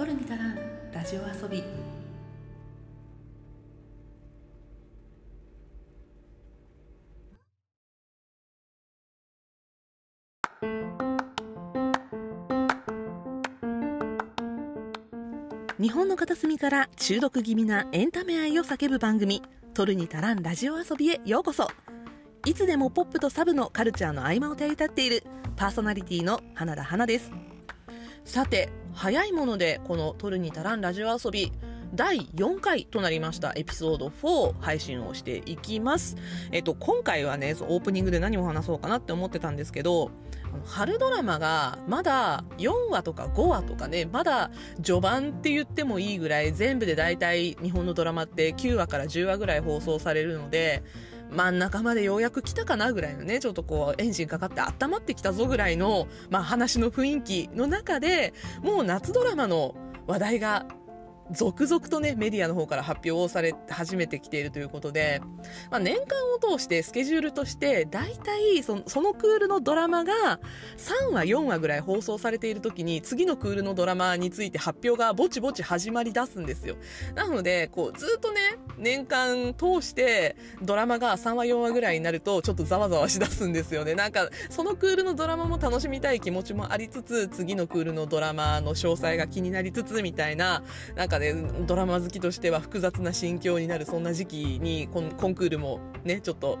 取るに足らんラジオ遊び。日本の片隅から中毒気味なエンタメ愛を叫ぶ番組「取るに足らんラジオ遊び」へようこそ。いつでもポップとサブのカルチャーの合間を手り立っているパーソナリティの花田花です。さて早いものでこの「取るに足らんラジオ遊び」第4回となりましたエピソード4配信をしていきます。えっと、今回はね、オープニングで何を話そうかなって思ってたんですけど、春ドラマがまだ4話とか5話とかね、まだ序盤って言ってもいいぐらい全部で大体日本のドラマって9話から10話ぐらい放送されるので、真ん中までようやく来たかなぐらいのね、ちょっとこうエンジンかかって温まってきたぞぐらいの、まあ話の雰囲気の中で、もう夏ドラマの話題が続々とね、メディアの方から発表をされ始めてきているということで、まあ、年間を通してスケジュールとして、大体その、そのクールのドラマが3話、4話ぐらい放送されている時に、次のクールのドラマについて発表がぼちぼち始まり出すんですよ。なので、こう、ずっとね、年間通してドラマが3話、4話ぐらいになると、ちょっとざわざわしだすんですよね。なんか、そのクールのドラマも楽しみたい気持ちもありつつ、次のクールのドラマの詳細が気になりつつ、みたいな、なんかね、ドラマ好きとしては複雑な心境になるそんな時期にコンコンクールもね、ちょっと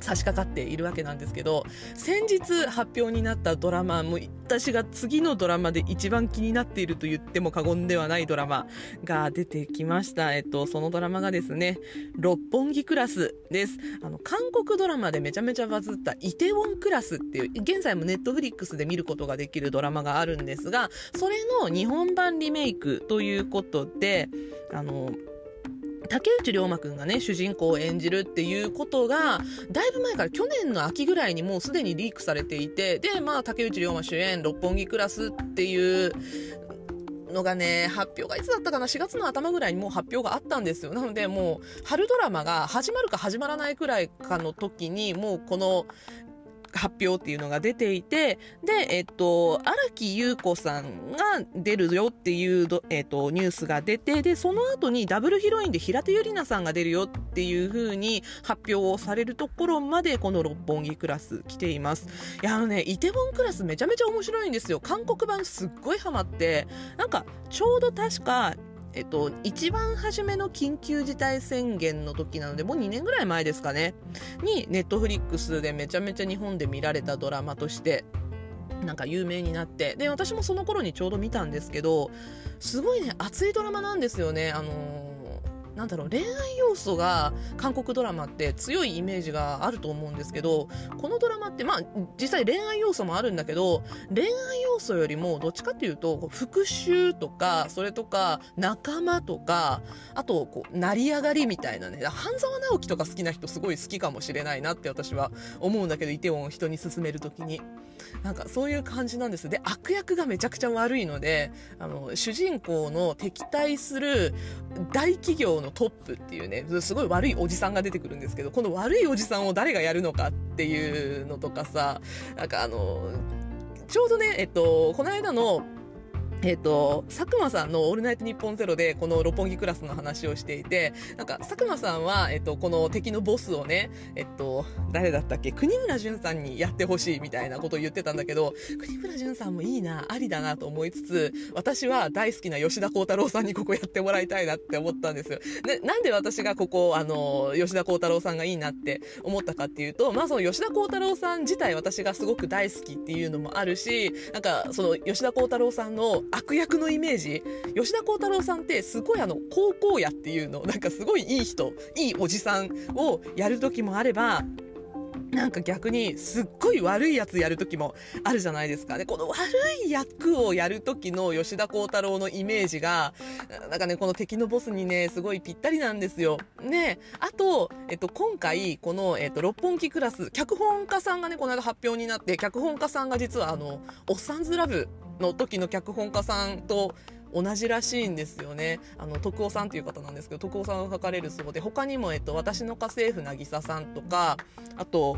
差し掛かっているわけなんですけど、先日発表になったドラマ、も私が次のドラマで一番気になっていると言っても過言ではないドラマが出てきました。えっと、そのドラマがですね、六本木クラスです。あの、韓国ドラマでめちゃめちゃバズったイテウォンクラスっていう、現在もネットフリックスで見ることができるドラマがあるんですが、それの日本版リメイクということで、あの、竹内涼真くんがね、主人公を演じるっていうことが、だいぶ前から去年の秋ぐらいにもうすでにリークされていて、で、まあ、竹内涼真主演、六本木クラスっていうのがね、発表がいつだったかな ?4 月の頭ぐらいにもう発表があったんですよ。なのでもう、春ドラマが始まるか始まらないくらいかの時に、もうこの発表っていうのが出ていて、で、えっと、荒木優子さんが出るよっていう、えっと、ニュースが出て、で、その後にダブルヒロインで平手友梨奈さんが出るよっていう風に発表をされるところまで、この六本木クラス来ています。いや、あのね、イテウォンクラスめちゃめちゃ面白いんですよ。韓国版すっごいハマって、なんか、ちょうど確か、えっと、一番初めの緊急事態宣言の時なので、もう2年ぐらい前ですかね、に、ネットフリックスでめちゃめちゃ日本で見られたドラマとして、なんか有名になって、で、私もその頃にちょうど見たんですけど、すごいね、熱いドラマなんですよね。あのーなんだろう、恋愛要素が韓国ドラマって強いイメージがあると思うんですけど、このドラマって、まあ、実際恋愛要素もあるんだけど、恋愛要素よりも、どっちかっていうと、復讐とか、それとか、仲間とか、あと、こう、成り上がりみたいなね、半沢直樹とか好きな人すごい好きかもしれないなって私は思うんだけど、イテウォンを人に勧めるときに。なんかそういう感じなんです。で、悪役がめちゃくちゃ悪いので、あの、主人公の敵対する大企業のトップっていうね、すごい悪いおじさんが出てくるんですけど、この悪いおじさんを誰がやるのかっていうのとかさ、なんかあの、ちょうどね、えっと、この間のえっ、ー、と、佐久間さんのオールナイトニッポンゼロでこの六本木クラスの話をしていて、なんか佐久間さんは、えっ、ー、と、この敵のボスをね、えっ、ー、と、誰だったっけ？国村淳さんにやってほしいみたいなことを言ってたんだけど、国村淳さんもいいな、ありだなと思いつつ、私は大好きな吉田幸太郎さんにここやってもらいたいなって思ったんですよ。で、なんで私がここ、あの、吉田幸太郎さんがいいなって思ったかっていうと、まあその吉田幸太郎さん自体私がすごく大好きっていうのもあるし、なんかその吉田幸太郎さんの悪役のイメージ？吉田鋼太郎さんってすごいあの高校やっていうのなんかすごいいい人いいおじさんをやる時もあればなんか逆にすっごい悪いやつやる時もあるじゃないですかね。この悪い役をやる時の吉田鋼太郎のイメージが、なんかね、この敵のボスにね、すごいぴったりなんですよ。ね、あと、えっと、今回、この、えっと、六本木クラス、脚本家さんがね、この間発表になって、脚本家さんが実はあの、おっさんずラブの時の脚本家さんと同じらしいんですよね。あの、徳尾さんという方なんですけど、徳尾さんが書かれるそうで、他にも、えっと、私の家政婦渚さんとか、あと、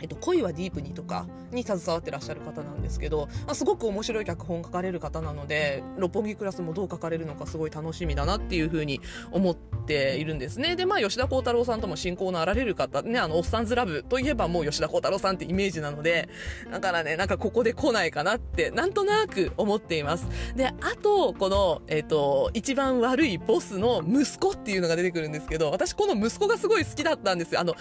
えっと、恋はディープにとかに携わってらっしゃる方なんですけど、まあ、すごく面白い脚本書かれる方なので六本木クラスもどう書かれるのかすごい楽しみだなっていうふうに思っているんですね。でまあ吉田鋼太郎さんとも親交のあられる方ねあのおっさんずラブといえばもう吉田鋼太郎さんってイメージなのでだからねなんかここで来ないかなってなんとなく思っています。であとこの、えっと、一番悪いボスの息子っていうのが出てくるんですけど私この息子がすごい好きだったんですよ。あの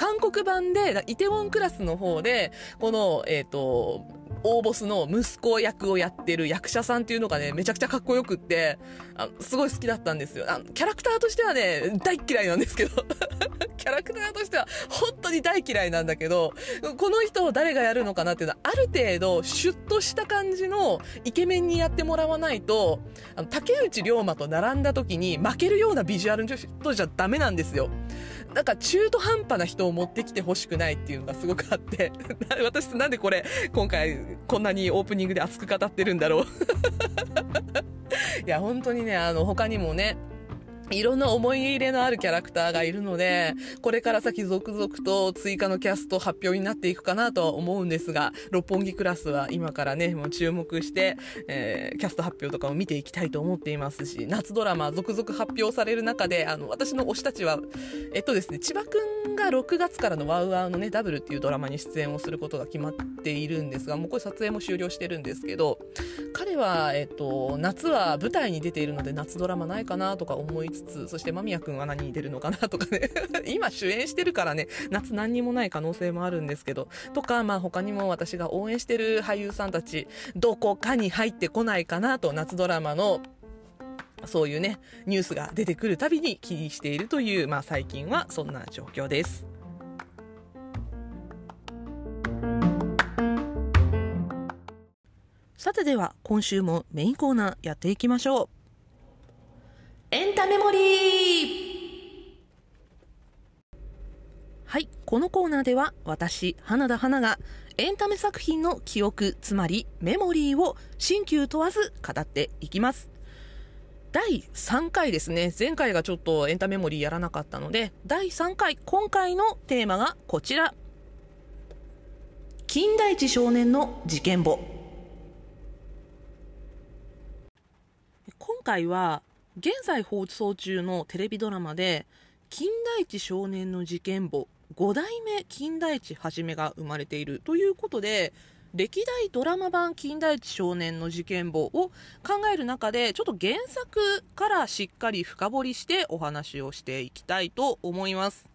韓国版で、イテウォンクラスの方で、この、えっ、ー、と、大ボスの息子役をやってる役者さんっていうのがね、めちゃくちゃかっこよくって、あすごい好きだったんですよ。あキャラクターとしてはね、大嫌いなんですけど、キャラクターとしては本当に大嫌いなんだけど、この人を誰がやるのかなっていうのは、ある程度、シュッとした感じのイケメンにやってもらわないと、あの竹内涼真と並んだ時に負けるようなビジュアルの人じゃダメなんですよ。なんか中途半端な人を持ってきてほしくないっていうのがすごくあって、私なんでこれ、今回こんなにオープニングで熱く語ってるんだろう。いや、本当にね、あの、他にもね、いろんな思い入れのあるキャラクターがいるので、これから先続々と追加のキャスト発表になっていくかなとは思うんですが、六本木クラスは今からね、もう注目して、えー、キャスト発表とかを見ていきたいと思っていますし、夏ドラマ続々発表される中で、あの、私の推したちは、えっとですね、千葉くんが6月からのワウワウのね、ダブルっていうドラマに出演をすることが決まっているんですが、もうこれ撮影も終了してるんですけど、彼は、えっと、夏は舞台に出ているので夏ドラマないかなとか思いつつ、そして間宮くんは何に出るのかなとかね 今主演してるからね、夏何にもない可能性もあるんですけど、とか、まあ他にも私が応援してる俳優さんたち、どこかに入ってこないかなと、夏ドラマのそういうね、ニュースが出てくるたびに気にしているという、まあ最近はそんな状況です。さてでは今週もメインコーナーやっていきましょう。エンタメモリーはい、このコーナーでは私、花田花がエンタメ作品の記憶、つまりメモリーを新旧問わず語っていきます。第3回ですね。前回がちょっとエンタメモリーやらなかったので、第3回、今回のテーマがこちら。金田一少年の事件簿。今回は現在放送中のテレビドラマで金田一少年の事件簿5代目金田一はじめが生まれているということで歴代ドラマ版金田一少年の事件簿を考える中でちょっと原作からしっかり深掘りしてお話をしていきたいと思います。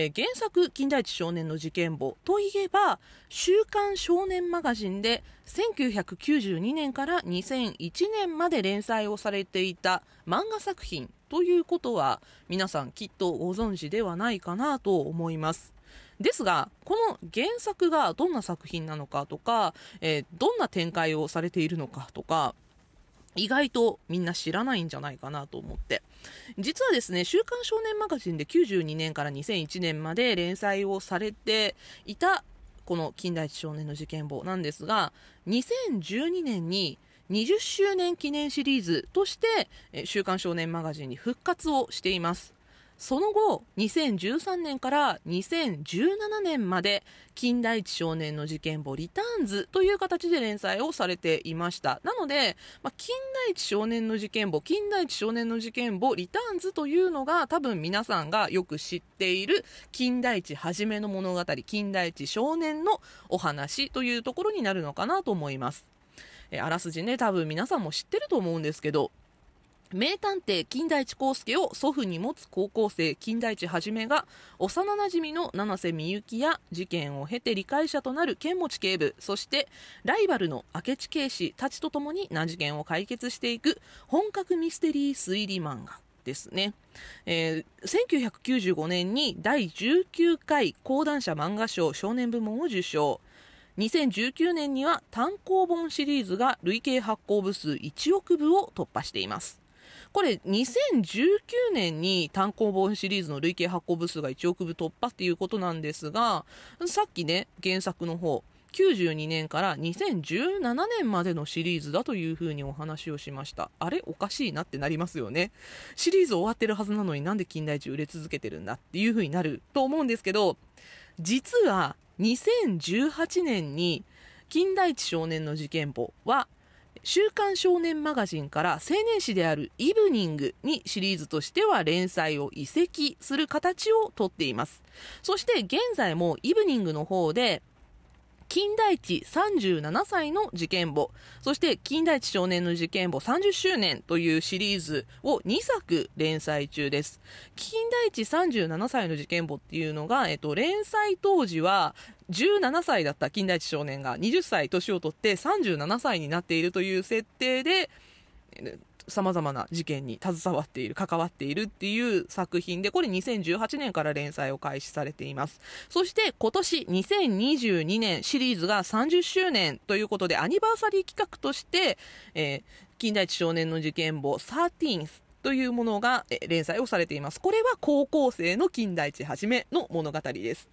えー、原作「金田一少年の事件簿」といえば「週刊少年マガジン」で1992年から2001年まで連載をされていた漫画作品ということは皆さんきっとご存知ではないかなと思います。ですが、この原作がどんな作品なのかとか、えー、どんな展開をされているのかとか、意外とみんな知らないんじゃないかなと思って。実はですね、週刊少年マガジンで92年から2001年まで連載をされていた、この金田一少年の事件簿なんですが、2012年に20周年記念シリーズとして、週刊少年マガジンに復活をしています。その後、2013年から2017年まで、金田一少年の事件簿リターンズという形で連載をされていました。なので、まあ、金田一少年の事件簿、金田一少年の事件簿リターンズというのが多分皆さんがよく知っている金田一はじめの物語、金田一少年のお話というところになるのかなと思います。えあらすじね、多分皆さんも知ってると思うんですけど、名探偵金田一耕助を祖父に持つ高校生金田一はじめが幼なじみの七瀬美幸や事件を経て理解者となる剣持警部そしてライバルの明智警視たちとともに難事件を解決していく本格ミステリー推理漫画ですね、えー、1995年に第19回講談社漫画賞少年部門を受賞。2019年には単行本シリーズが累計発行部数1億部を突破しています。これ2019年に単行本シリーズの累計発行部数が1億部突破っていうことなんですが、さっきね、原作の方、92年から2017年までのシリーズだというふうにお話をしました。あれおかしいなってなりますよね。シリーズ終わってるはずなのになんで金田一売れ続けてるんだっていうふうになると思うんですけど、実は2018年に金田一少年の事件簿は週刊少年マガジンから青年誌であるイブニングにシリーズとしては連載を移籍する形をとっています。そして現在もイブニングの方で金田一37歳の事件簿、そして金田一少年の事件簿30周年というシリーズを2作連載中です。金田一37歳の事件簿っていうのが、えっと、連載当時は17歳だった金田一少年が20歳年を取って37歳になっているという設定で、さまざまな事件に携わっている、関わっているっていう作品で、これ2018年から連載を開始されています。そして今年2022年シリーズが30周年ということで、アニバーサリー企画として、えー、金田一少年の事件簿 13th というものが連載をされています。これは高校生の金田一はじめの物語です。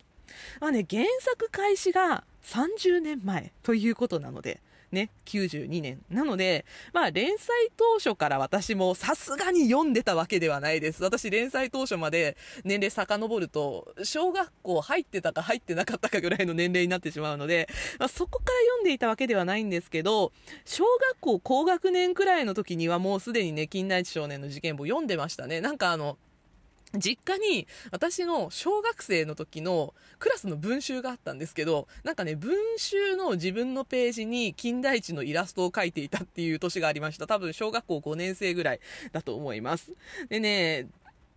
まあね、原作開始が30年前ということなので、ね、92年。なので、まあ連載当初から私もさすがに読んでたわけではないです。私連載当初まで年齢遡ると、小学校入ってたか入ってなかったかぐらいの年齢になってしまうので、まあ、そこから読んでいたわけではないんですけど、小学校高学年くらいの時にはもうすでにね、近代一少年の事件簿読んでましたね。なんかあの、実家に私の小学生の時のクラスの文集があったんですけど、なんかね、文集の自分のページに金田一のイラストを描いていたっていう年がありました。多分小学校5年生ぐらいだと思います。でね、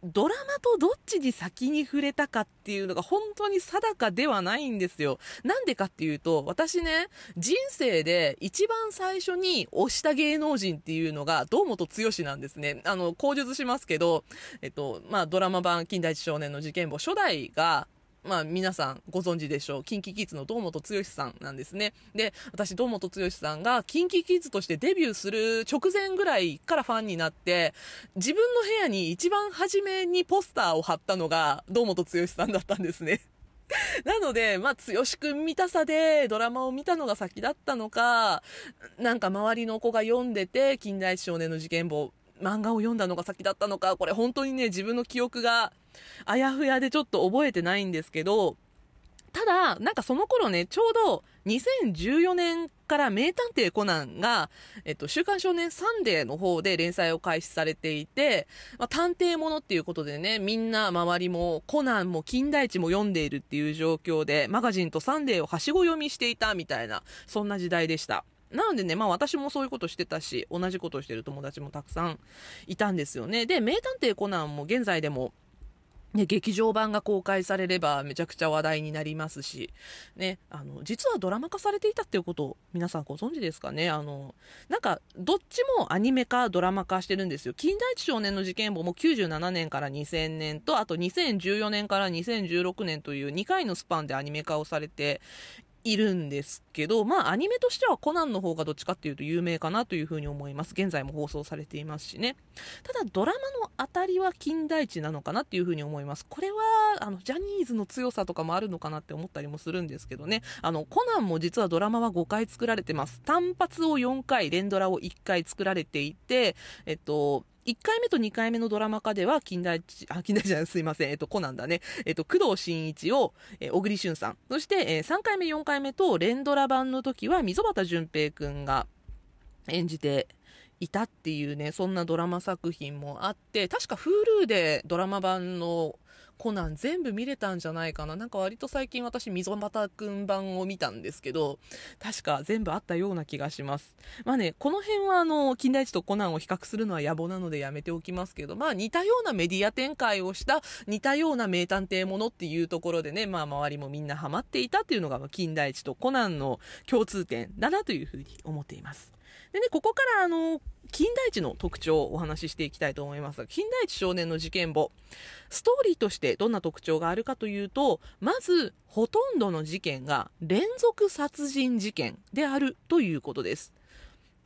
ドラマとどっちに先に触れたかっていうのが本当に定かではないんですよ。なんでかっていうと、私ね、人生で一番最初に推した芸能人っていうのが堂本剛なんですね。あの、口述しますけど、えっと、まあ、ドラマ版金田一少年の事件簿初代が、まあ皆さんご存知でしょう。キンキキッズの堂本剛さんなんですね。で、私堂本剛さんがキンキキッズとしてデビューする直前ぐらいからファンになって、自分の部屋に一番初めにポスターを貼ったのが堂本剛さんだったんですね。なので、まあ、剛くん見たさでドラマを見たのが先だったのか、なんか周りの子が読んでて、近代少年の事件簿、漫画を読んだのが先だったのか、これ本当にね、自分の記憶があやふやでちょっと覚えてないんですけど、ただ、なんかその頃ね、ちょうど2014年から名探偵コナンが、えっと、週刊少年サンデーの方で連載を開始されていて、まあ、探偵ものっていうことでね、みんな周りもコナンも金田一も読んでいるっていう状況で、マガジンとサンデーをはしご読みしていたみたいな、そんな時代でした。なのでね、まあ私もそういうことしてたし、同じことをしてる友達もたくさんいたんですよね。で、名探偵コナンも現在でもね、劇場版が公開されればめちゃくちゃ話題になりますし、ね、あの、実はドラマ化されていたっていうことを皆さんご存知ですかね？あの、なんか、どっちもアニメ化、ドラマ化してるんですよ。近代一少年の事件簿も97年から2000年と、あと2014年から2016年という2回のスパンでアニメ化をされているんですけど、まあアニメとしてはコナンの方がどっちかっていうと有名かなというふうに思います。現在も放送されていますしね。ただドラマの当たりは金田一なのかなっていうふうに思います。これはあのジャニーズの強さとかもあるのかなって思ったりもするんですけどね。あのコナンも実はドラマは5回作られてます。単発を4回、連ドラを1回作られていて、えっと、1回目と2回目のドラマ化では、近代地、あ、近代じゃない、すいません、えっと、コナンだね。えっと、工藤新一を、えー、小栗旬さん。そして、えー、3回目、4回目と、連ドラ版の時は、溝端淳平くんが演じていたっていうね、そんなドラマ作品もあって、確か Hulu でドラマ版のコナン全部見れたんじゃないかな。なんか割と最近私、溝端くん版を見たんですけど、確か全部あったような気がします。まあね、この辺はあの、金田一とコナンを比較するのは野暮なのでやめておきますけど、まあ似たようなメディア展開をした似たような名探偵ものっていうところでね、まあ周りもみんなハマっていたっていうのが金田一とコナンの共通点だなというふうに思っています。でね、ここからあの、金田一の特徴をお話ししていきたいと思いますが、金田一少年の事件簿。ストーリーとしてどんな特徴があるかというと、まず、ほとんどの事件が連続殺人事件であるということです。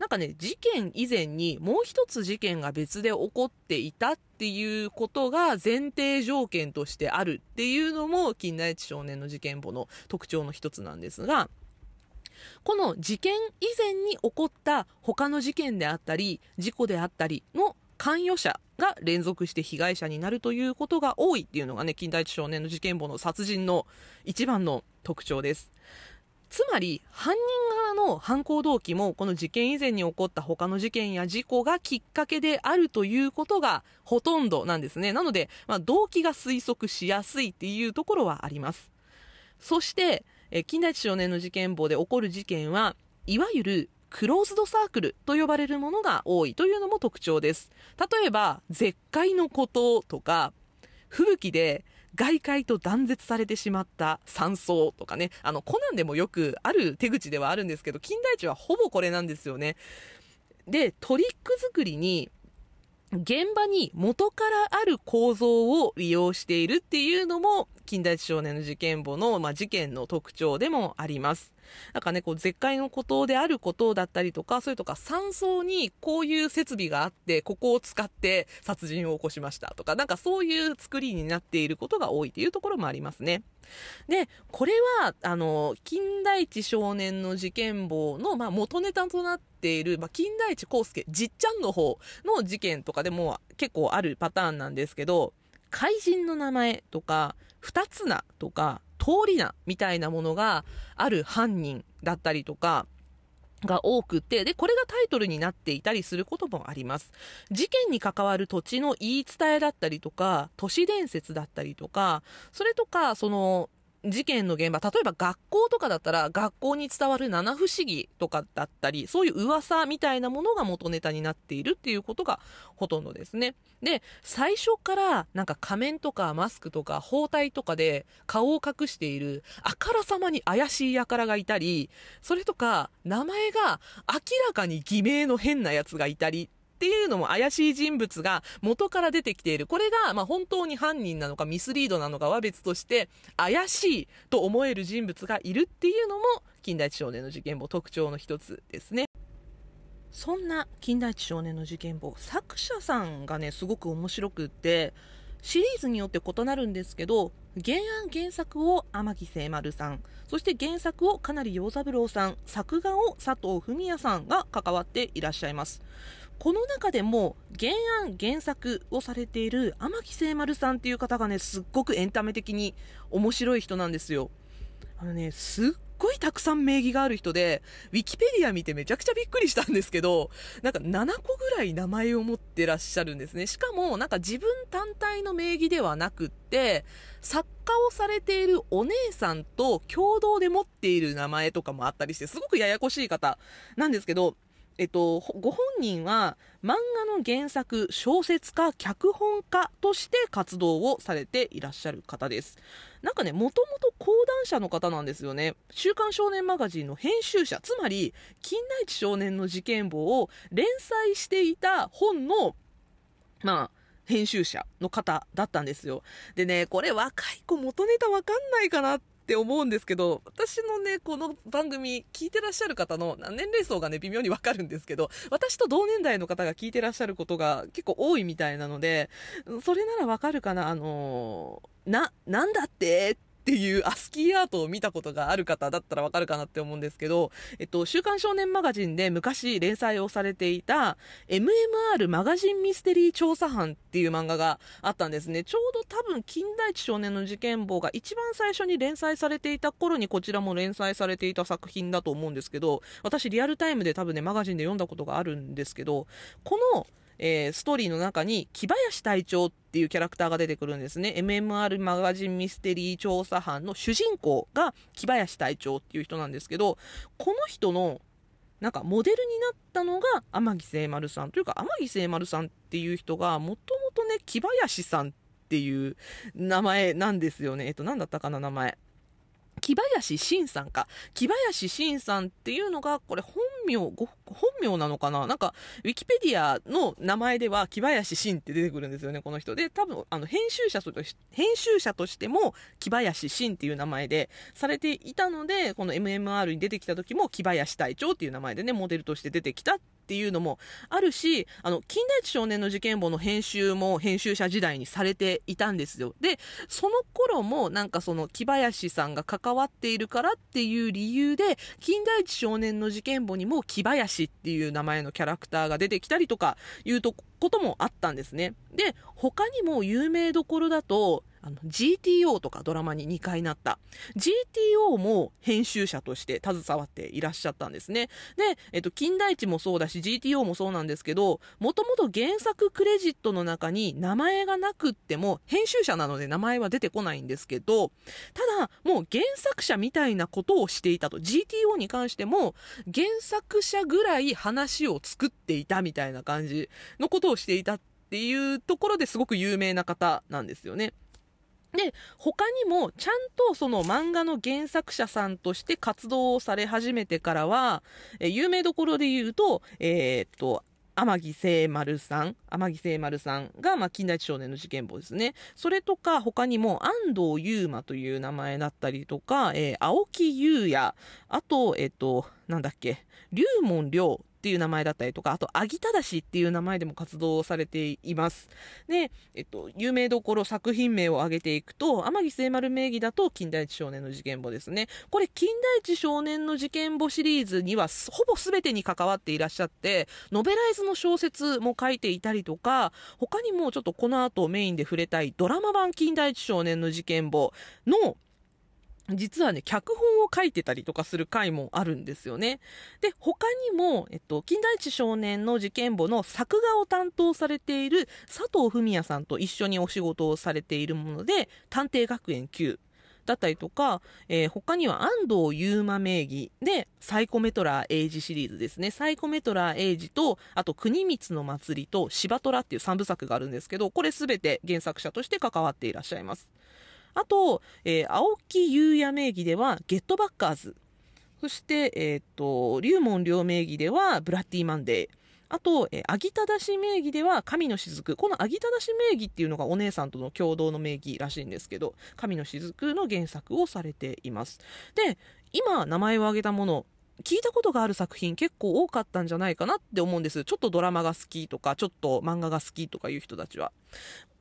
なんかね、事件以前にもう一つ事件が別で起こっていたっていうことが前提条件としてあるっていうのも、金田一少年の事件簿の特徴の一つなんですが、この事件以前に起こった他の事件であったり、事故であったりの関与者が連続して被害者になるということが多いっていうのがね、近代一少年の事件簿の殺人の一番の特徴です。つまり、犯人側の犯行動機も、この事件以前に起こった他の事件や事故がきっかけであるということがほとんどなんですね。なので、まあ、動機が推測しやすいっていうところはあります。そして、え近代一少年の事件簿で起こる事件は、いわゆるクローズドサークルと呼ばれるものが多いというのも特徴です。例えば、絶海のこととか、吹雪で外界と断絶されてしまった山荘とかね、あの、コナンでもよくある手口ではあるんですけど、金田一はほぼこれなんですよね。で、トリック作りに現場に元からある構造を利用しているっていうのも、近代一少年の事件簿の、まあ、事件の特徴でもあります。なんかね、こう、絶海のことであることだったりとか、それとか山荘にこういう設備があって、ここを使って殺人を起こしましたとか、なんかそういう作りになっていることが多いというところもありますね。で、これは、あの、金田一少年の事件簿の、まあ、元ネタとなってている、まあ、金田一耕助、じっちゃんの方の事件とかでも結構あるパターンなんですけど、怪人の名前とか、二つ名とか、通り名みたいなものがある犯人だったりとか、が多くて、で、これがタイトルになっていたりすることもあります。事件に関わる土地の言い伝えだったりとか、都市伝説だったりとか、それとか、その、事件の現場、例えば学校とかだったら、学校に伝わる七不思議とかだったり、そういう噂みたいなものが元ネタになっているっていうことがほとんどですね。で、最初からなんか仮面とかマスクとか包帯とかで顔を隠しているあからさまに怪しい輩がいたり、それとか名前が明らかに偽名の変なやつがいたりっていうのも怪しい人物が元から出てきている。これが、まあ、本当に犯人なのかミスリードなのかは別として、怪しいと思える人物がいるっていうのも、近代一少年の事件簿特徴の一つですね。そんな近代一少年の事件簿、作者さんがね、すごく面白くって、シリーズによって異なるんですけど、原案原作を天城聖丸さん、そして原作をかなり陽三郎さん、作画を佐藤文也さんが関わっていらっしゃいます。この中でも原案原作をされている天城聖丸さんっていう方がねすっごくエンタメ的に面白い人なんですよ。あのねすっごいたくさん名義がある人でウィキペディア見てめちゃくちゃびっくりしたんですけどなんか7個ぐらい名前を持ってらっしゃるんですね。しかもなんか自分単体の名義ではなくって作家をされているお姉さんと共同で持っている名前とかもあったりしてすごくややこしい方なんですけどえっと、ご本人は漫画の原作、小説家、脚本家として活動をされていらっしゃる方です。なんかね、もともと講談社の方なんですよね。週刊少年マガジンの編集者、つまり、金田一少年の事件簿を連載していた本の、まあ、編集者の方だったんですよ。でね、これ若い子元ネタわかんないかなっって思うんですけど、私のね、この番組聞いてらっしゃる方の年齢層がね、微妙にわかるんですけど、私と同年代の方が聞いてらっしゃることが結構多いみたいなので、それならわかるかな、あのな、なんだって？っていうアスキーアートを見たことがある方だったらわかるかなって思うんですけど、えっと、週刊少年マガジンで昔連載をされていた MMR マガジンミステリー調査班っていう漫画があったんですね。ちょうど多分近代一少年の事件簿が一番最初に連載されていた頃にこちらも連載されていた作品だと思うんですけど、私リアルタイムで多分ね、マガジンで読んだことがあるんですけど、このえー、ストーリーの中に木林隊長っていうキャラクターが出てくるんですね。MMR マガジンミステリー調査班の主人公が木林隊長っていう人なんですけど、この人のなんかモデルになったのが天城聖丸さんというか天城聖丸さんっていう人がもともとね木林さんっていう名前なんですよね。えっと何だったかな名前。木林慎さんか。木林慎さんっていうのが、これ本名、本名なのかな？なんか、ウィキペディアの名前では木林慎って出てくるんですよね、この人。で、多分、あの、編集者として、編集者としても木林慎っていう名前でされていたので、この MMR に出てきた時も木林隊長っていう名前でね、モデルとして出てきたっていうのもあるし、あの、金田一少年の事件簿の編集も編集者時代にされていたんですよ。で、その頃もなんかその木林さんが関わっているからっていう理由で、金田一少年の事件簿にもも木林っていう名前のキャラクターが出てきたりとかいうとこともあったんですね。で、他にも有名どころだと、あの GTO とかドラマに2回なった。GTO も編集者として携わっていらっしゃったんですね。で、えっと、金田一もそうだし GTO もそうなんですけどもともと原作クレジットの中に名前がなくっても編集者なので名前は出てこないんですけどただもう原作者みたいなことをしていたと。GTO に関しても原作者ぐらい話を作っていたみたいな感じのことをしていたっていうところですごく有名な方なんですよね。で、他にも、ちゃんとその漫画の原作者さんとして活動をされ始めてからは、え有名どころで言うと、えー、っと、天城聖丸さん、天城聖丸さんが、まあ、近代一少年の事件簿ですね。それとか、他にも、安藤優馬という名前だったりとか、えー、青木優也、あと、えっ、と、なんだっけ、龍門亮っていう名前だったりとか、あと、アギタダシっていう名前でも活動されています。で、えっと、有名どころ作品名を挙げていくと、天城聖丸名義だと、近代一少年の事件簿ですね。これ、近代一少年の事件簿シリーズには、ほぼ全てに関わっていらっしゃって、ノベライズの小説も書いていたりとか、他にもちょっとこの後メインで触れたいドラマ版近代一少年の事件簿の実はね、脚本を書いてたりとかする回もあるんですよね。で、他にも、えっと、金田一少年の事件簿の作画を担当されている佐藤文也さんと一緒にお仕事をされているもので、探偵学園9だったりとか、えー、他には安藤優馬名義で、サイコメトラーエイジシリーズですね。サイコメトラーエイジと、あと国光の祭りと芝虎っていう3部作があるんですけど、これすべて原作者として関わっていらっしゃいます。あと、えー、青木優也名義では、ゲットバッカーズ。そして、えっ、と、龍門両名義では、ブラッディマンデー。あと、えー、アギタダシ名義では、神の雫。このアギタダシ名義っていうのがお姉さんとの共同の名義らしいんですけど、神の雫の原作をされています。で、今、名前を挙げたもの、聞いたことがある作品結構多かったんじゃないかなって思うんです。ちょっとドラマが好きとか、ちょっと漫画が好きとかいう人たちは。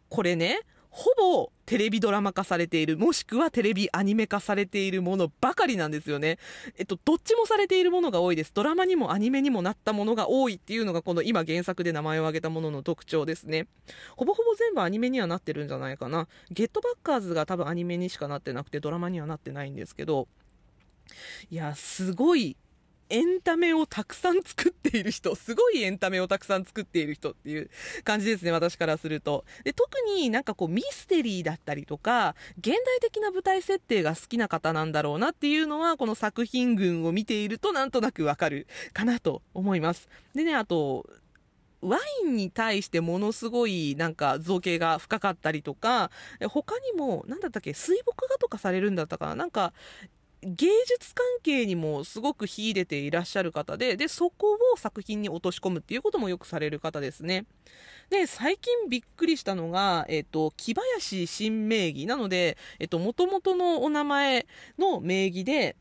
これね、ほぼテレビドラマ化されている、もしくはテレビアニメ化されているものばかりなんですよね。えっと、どっちもされているものが多いです。ドラマにもアニメにもなったものが多いっていうのがこの今原作で名前を挙げたものの特徴ですね。ほぼほぼ全部アニメにはなってるんじゃないかな。ゲットバッカーズが多分アニメにしかなってなくてドラマにはなってないんですけど、いや、すごいエンタメをたくさん作っている人、すごいエンタメをたくさん作っている人っていう感じですね、私からすると。で、特になんかこうミステリーだったりとか、現代的な舞台設定が好きな方なんだろうなっていうのは、この作品群を見ているとなんとなくわかるかなと思います。でね、あと、ワインに対してものすごいなんか造形が深かったりとか、他にも、なんだったっけ、水墨画とかされるんだったかななんか、芸術関係にもすごく秀でていらっしゃる方で、で、そこを作品に落とし込むっていうこともよくされる方ですね。で、最近びっくりしたのが、えっ、と、木林新名義なので、えっ、と、もとのお名前の名義で、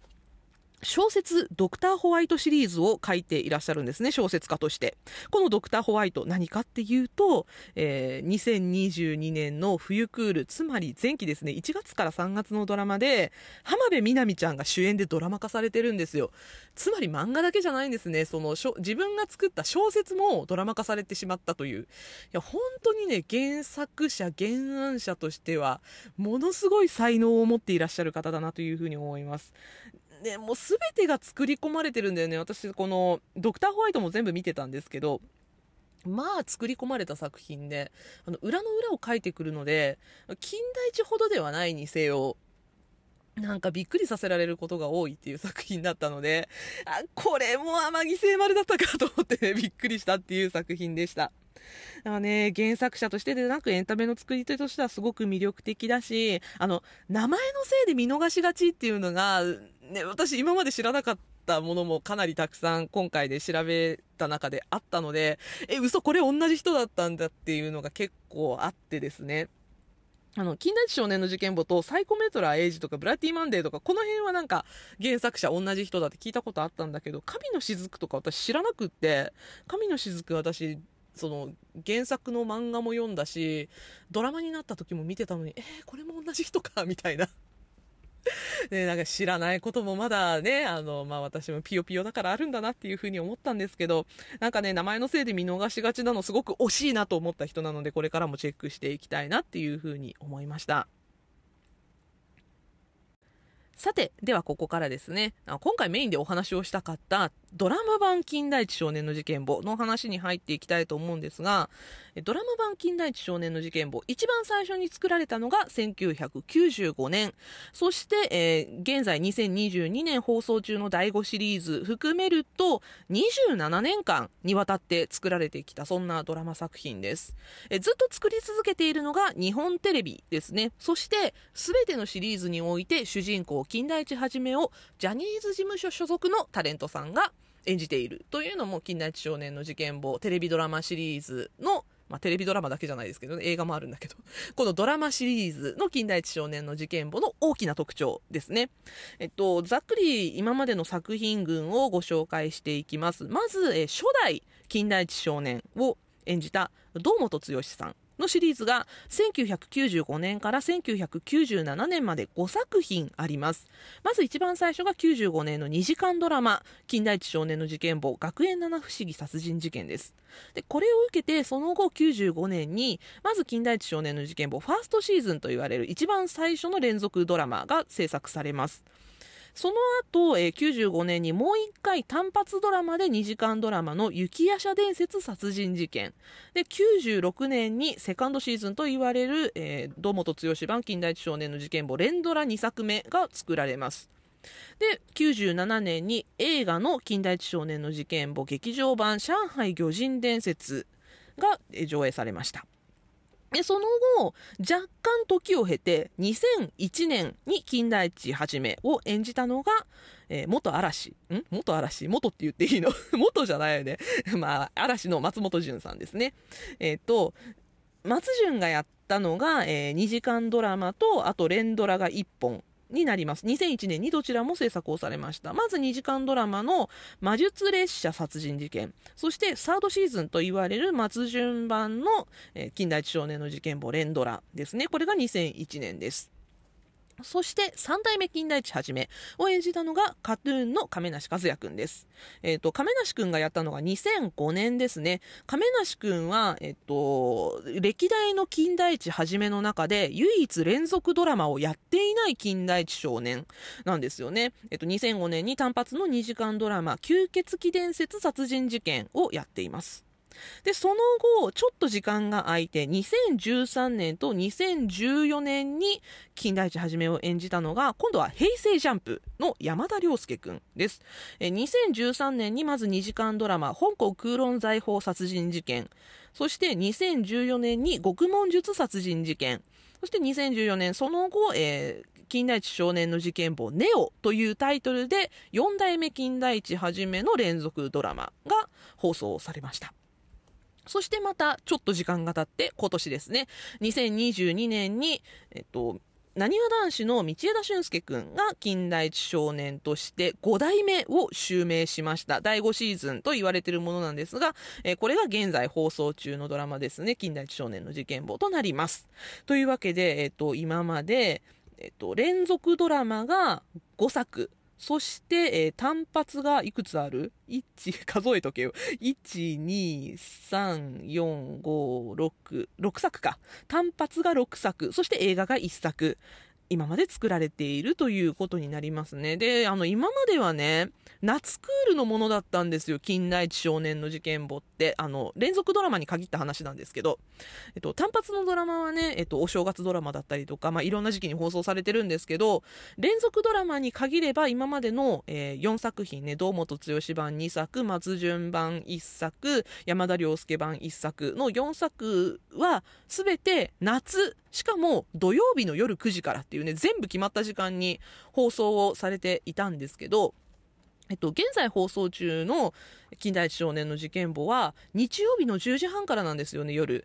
小説ドクターホワイトシリーズを書いていらっしゃるんですね、小説家として。このドクターホワイト何かっていうと、えー、2022年の冬クール、つまり前期ですね、1月から3月のドラマで、浜辺美波ちゃんが主演でドラマ化されてるんですよ。つまり漫画だけじゃないんですね、その、自分が作った小説もドラマ化されてしまったという。いや、本当にね、原作者、原案者としては、ものすごい才能を持っていらっしゃる方だなというふうに思います。ね、もう全てが作り込まれてるんだよね。私、この、ドクターホワイトも全部見てたんですけど、まあ作り込まれた作品で、あの、裏の裏を書いてくるので、近代一ほどではないにせよ、なんかびっくりさせられることが多いっていう作品だったので、あ、これも天城聖丸だったかと思ってね、びっくりしたっていう作品でした。だからね、原作者としてでなくエンタメの作り手としてはすごく魅力的だし、あの、名前のせいで見逃しがちっていうのが、ね、私今まで知らなかったものもかなりたくさん今回で調べた中であったので、え、嘘これ同じ人だったんだっていうのが結構あってですね。あの、近代一少年の事件簿とサイコメトラーエイジとかブラッディマンデーとか、この辺はなんか原作者同じ人だって聞いたことあったんだけど、神の雫とか私知らなくって、神の雫私、その原作の漫画も読んだし、ドラマになった時も見てたのに、えー、これも同じ人かみたいなね、なんか知らないこともまだね、あの、まあ私もピヨピヨだからあるんだなっていうふうに思ったんですけど、なんかね、名前のせいで見逃しがちなのすごく惜しいなと思った人なので、これからもチェックしていきたいなっていうふうに思いました。さて、ではここからですね、今回メインでお話をしたかったドラマ版金田一少年の事件簿の話に入っていきたいと思うんですが、ドラマ版金田一少年の事件簿、一番最初に作られたのが1995年、そして、えー、現在2022年放送中の第5シリーズ含めると27年間にわたって作られてきたそんなドラマ作品です。えー、ずっと作り続けているのが日本テレビですね。そして全てのシリーズにおいて主人公金田一はじめをジャニーズ事務所所属のタレントさんが演じているというのも金田一少年の事件簿テレビドラマシリーズのまあ、テレビドラマだけじゃないですけどね、映画もあるんだけど、このドラマシリーズの金田一少年の事件簿の大きな特徴ですね。えっと、ざっくり今までの作品群をご紹介していきます。まず、え初代金田一少年を演じた堂本剛さん。のシリーズが1995年から1997年まで5作品あります。まず一番最初が95年の2時間ドラマ「金田一少年の事件簿学園七不思議殺人事件」です。でこれを受けてその後95年にまず金田一少年の事件簿ファーストシーズンと言われる一番最初の連続ドラマが制作されます。その後、えー、95年にもう一回単発ドラマで2時間ドラマの雪夜叉伝説殺人事件。で、96年にセカンドシーズンと言われる、えー、堂本剛版近代一少年の事件簿連ドラ2作目が作られます。で、97年に映画の近代一少年の事件簿劇場版上海魚人伝説が上映されました。で、その後、若干時を経て、2001年に金田一はじめを演じたのが、えー、元嵐。ん？元嵐？元って言っていいの？元じゃないよね。まあ、嵐の松本潤さんですね。えっ、と、松潤がやったのが、えー、2時間ドラマと、あと連ドラが1本。になります。2001年にどちらも制作をされました。まず2時間ドラマの魔術列車殺人事件、そしてサードシーズンと言われる末順版の、えー、近代一少年の事件簿連ドラですね。これが2001年です。そして三代目金田一はじめを演じたのがカトゥーンの亀梨和也くんです。えっ、ー、と、亀梨くんがやったのが2005年ですね。亀梨くんは、えっ、ー、と、歴代の金田一はじめの中で唯一連続ドラマをやっていない金田一少年なんですよね。えっ、ー、と、2005年に単発の2時間ドラマ吸血鬼伝説殺人事件をやっています。で、その後、ちょっと時間が空いて、2013年と2014年に金田一はじめを演じたのが、今度は平成ジャンプの山田涼介くんです。え2013年にまず2時間ドラマ、香港空論財宝殺人事件。そして2014年に極門術殺人事件。そして2014年、その後、えー、金田一少年の事件簿ネオというタイトルで4代目金田一はじめの連続ドラマが放送されました。そしてまたちょっと時間が経って今年ですね、2022年に、えっと、なにわ男子の道枝俊介くんが近代一少年として5代目を襲名しました。第5シーズンと言われているものなんですが、えー、これが現在放送中のドラマですね。近代一少年の事件簿となります。というわけで、えっ、と、今まで、えっ、と、連続ドラマが5作、そして、えー、単発がいくつある ?1、数えとけよ。1、2、3、4、5、6、6作か。単発が6作。そして映画が1作。今まで作られているということになりますね。で、あの、今まではね、夏クールのものだったんですよ。金田一少年の事件簿って。あの、連続ドラマに限った話なんですけど、えっと、単発のドラマはね、えっと、お正月ドラマだったりとか、まあ、いろんな時期に放送されてるんですけど、連続ドラマに限れば今までの、えー、4作品ね、堂本剛版2作、松潤版1作、山田涼介版1作の4作は、すべて夏、しかも土曜日の夜9時からっていうね、全部決まった時間に放送をされていたんですけど、えっと、現在放送中の近代一少年の事件簿は日曜日の10時半からなんですよね、夜。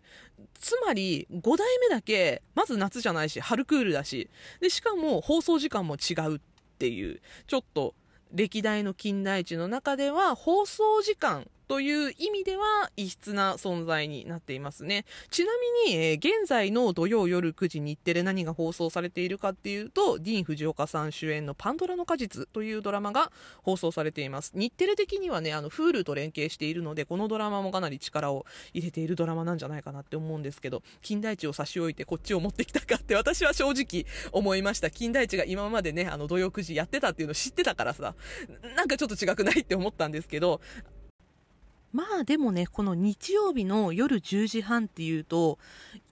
つまり、5代目だけ、まず夏じゃないし、春クールだし、で、しかも放送時間も違うっていう、ちょっと歴代の金田一の中では放送時間という意味では異質な存在になっていますね。ちなみに、えー、現在の土曜夜9時日テレ何が放送されているかっていうと、ディーン・フジオカさん主演のパンドラの果実というドラマが放送されています。日テレ的にはね、あの、Hulu と連携しているので、このドラマもかなり力を入れているドラマなんじゃないかなって思うんですけど、金田一を差し置いてこっちを持ってきたかって私は正直思いました。金田一が今までね、あの、土曜9時やってたっていうの知ってたからさ、なんかちょっと違くないって思ったんですけど、まあでもね、この日曜日の夜10時半っていうと、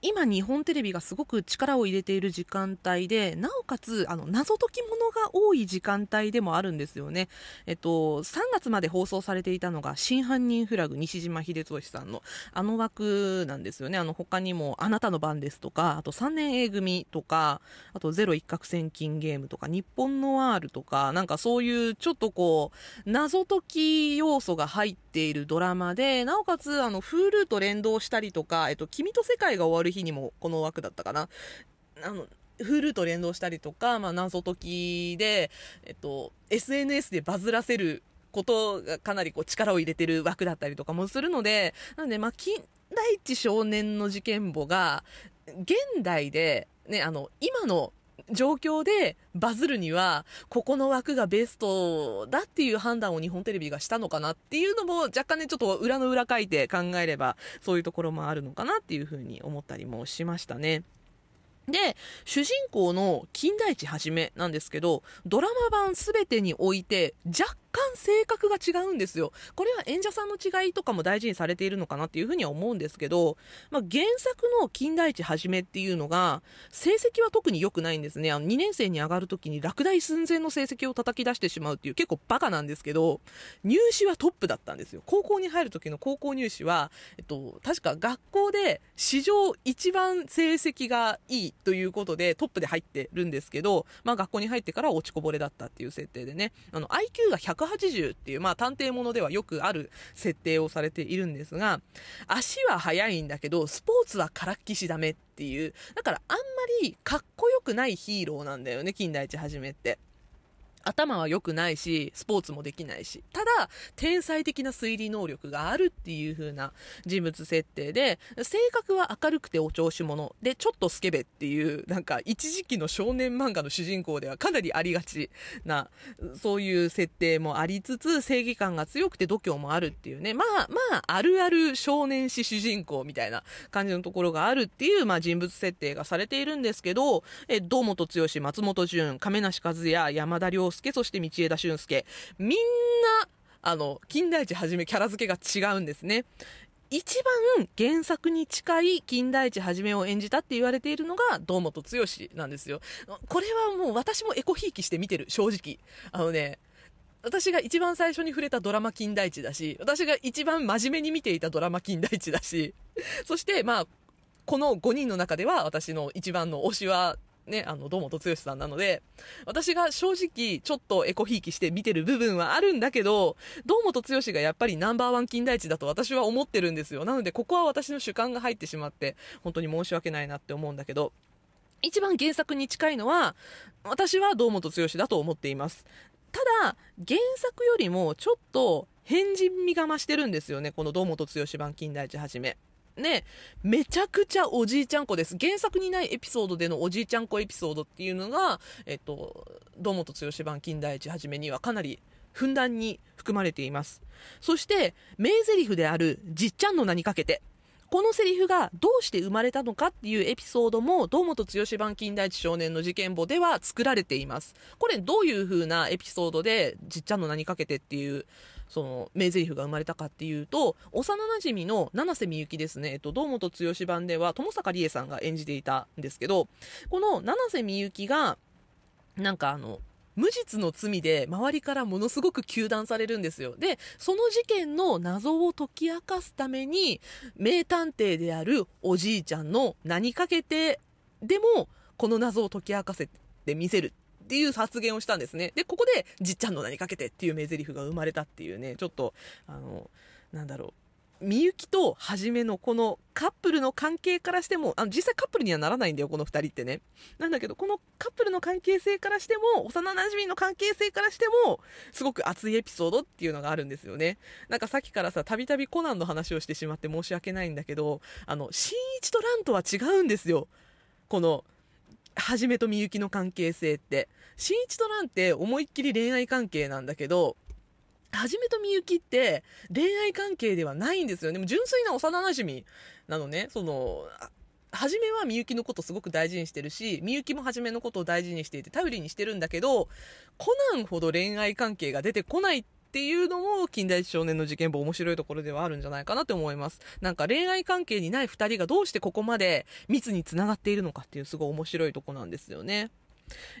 今日本テレビがすごく力を入れている時間帯で、なおかつ、あの、謎解きものが多い時間帯でもあるんですよね。えっと、3月まで放送されていたのが、真犯人フラグ西島秀俊さんのあの枠なんですよね。あの、他にも、あなたの番ですとか、あと3年 A 組とか、あとゼロ一攫千金ゲームとか、日本のワールとか、なんかそういうちょっとこう、謎解き要素が入っているドラママで、なおかつ、あの、Hulu と連動したりとか、えっと、君と世界が終わる日にもこの枠だったかな。あの、Hulu と連動したりとか、まあ、謎解きで、えっと、SNS でバズらせることがかなりこう力を入れてる枠だったりとかもするので、なんで、まあ、金田一少年の事件簿が、現代で、ね、あの、今の状況でバズるには、ここの枠がベストだっていう判断を日本テレビがしたのかなっていうのも若干ね、ちょっと裏の裏書いて考えれば、そういうところもあるのかなっていうふうに思ったりもしましたね。で、主人公の金田一はじめなんですけど、ドラマ版すべてにおいて若干性格が違うんですよ。これは演者さんの違いとかも大事にされているのかなっていうふうには思うんですけど、まあ、原作の金田一はじめっていうのが、成績は特に良くないんですね。あの、2年生に上がるときに落第寸前の成績を叩き出してしまうっていう結構バカなんですけど、入試はトップだったんですよ。高校に入る時の高校入試は、えっと、確か学校で史上一番成績がいいということでトップで入ってるんですけど、まあ学校に入ってから落ちこぼれだったっていう設定でね、あの、IQ が100 180っていう、まあ探偵ものではよくある設定をされているんですが、足は速いんだけど、スポーツはからっきしダメっていう、だからあんまりかっこよくないヒーローなんだよね、金田一はじめって。頭は良くないし、スポーツもできないし、ただ、天才的な推理能力があるっていう風な人物設定で、性格は明るくてお調子者。で、ちょっとスケベっていう、なんか一時期の少年漫画の主人公ではかなりありがちな、そういう設定もありつつ、正義感が強くて度胸もあるっていうね、まあ、まあ、あるある少年誌主人公みたいな感じのところがあるっていう、まあ人物設定がされているんですけど、え、堂本剛、松本潤、亀梨和也、山田涼介、そして道枝俊介。みんな、あの、金田一はじめキャラ付けが違うんですね。一番原作に近い金田一はじめを演じたって言われているのが堂本剛なんですよ。これはもう私もエコひいきして見てる、正直。あのね、私が一番最初に触れたドラマ金田一だし、私が一番真面目に見ていたドラマ金田一だし、そしてまあ、この5人の中では私の一番の推しはね、あの、堂本剛さんなので、私が正直、ちょっとエコひいきして見てる部分はあるんだけど、堂本剛がやっぱりナンバーワン金田一だと私は思ってるんですよ。なので、ここは私の主観が入ってしまって、本当に申し訳ないなって思うんだけど、一番原作に近いのは、私は堂本剛だと思っています。ただ、原作よりもちょっと変人味が増してるんですよね、この堂本剛版金田一はじめ。ね、めちゃくちゃおじいちゃん子です。原作にないエピソードでのおじいちゃん子エピソードっていうのが、えっと、堂本剛版金田一はじめにはかなりふんだんに含まれています。そして、名台詞である、じっちゃんの名にかけて、このセリフがどうして生まれたのかっていうエピソードも、堂本剛版金田一少年の事件簿では作られています。これどういう風なエピソードで、じっちゃんの名にかけてっていうその名台詞が生まれたかっていうと幼なじみの七瀬美幸ですね、えっと、堂本剛版では友坂理恵さんが演じていたんですけどこの七瀬美幸がなんかあの無実の罪で周りからものすごく糾弾されるんですよ。で、その事件の謎を解き明かすために、名探偵であるおじいちゃんの名にかけて、でも、この謎を解き明かせてみせるっていう発言をしたんですね。で、ここで、じっちゃんの名にかけてっていう名台詞が生まれたっていうね、ちょっと、あの、なんだろう。みゆきとはじめのこのカップルの関係からしても、あの実際カップルにはならないんだよ、この2人ってね。なんだけど、このカップルの関係性からしても、幼馴染の関係性からしても、すごく熱いエピソードっていうのがあるんですよね。なんかさっきからさ、たびたびコナンの話をしてしまって申し訳ないんだけど、あの、新一とランとは違うんですよ。この、はじめとみゆきの関係性って。新一とランって思いっきり恋愛関係なんだけど、はじめとみゆきって恋愛関係ではないんですよ。でも純粋な幼馴染なのね。その、はじめはみゆきのことすごく大事にしてるし、みゆきもはじめのことを大事にしていて頼りにしてるんだけど、コナンほど恋愛関係が出てこないっていうのも、近代少年の事件簿面白いところではあるんじゃないかなって思います。なんか恋愛関係にない二人がどうしてここまで密に繋がっているのかっていうすごい面白いとこなんですよね。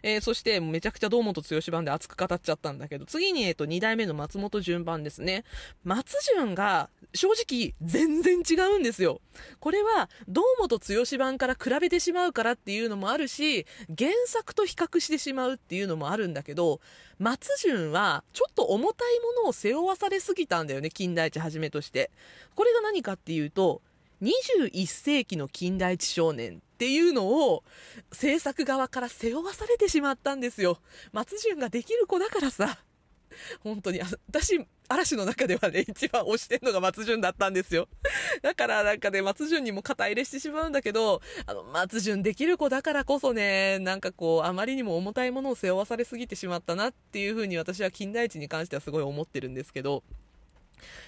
えー、そして、めちゃくちゃ堂本剛版で熱く語っちゃったんだけど、次に、えっ、ー、と、2代目の松本順番ですね。松順が、正直、全然違うんですよ。これは、堂本剛版から比べてしまうからっていうのもあるし、原作と比較してしまうっていうのもあるんだけど、松潤は、ちょっと重たいものを背負わされすぎたんだよね、金田一はじめとして。これが何かっていうと、21世紀の金田一少年っていうのを制作側から背負わされてしまったんですよ。松潤ができる子だからさ。本当に、私、嵐の中ではね、一番推してんのが松潤だったんですよ。だからなんかね、松潤にも肩入れしてしまうんだけど、あの、松潤できる子だからこそね、なんかこう、あまりにも重たいものを背負わされすぎてしまったなっていうふうに私は金田一に関してはすごい思ってるんですけど、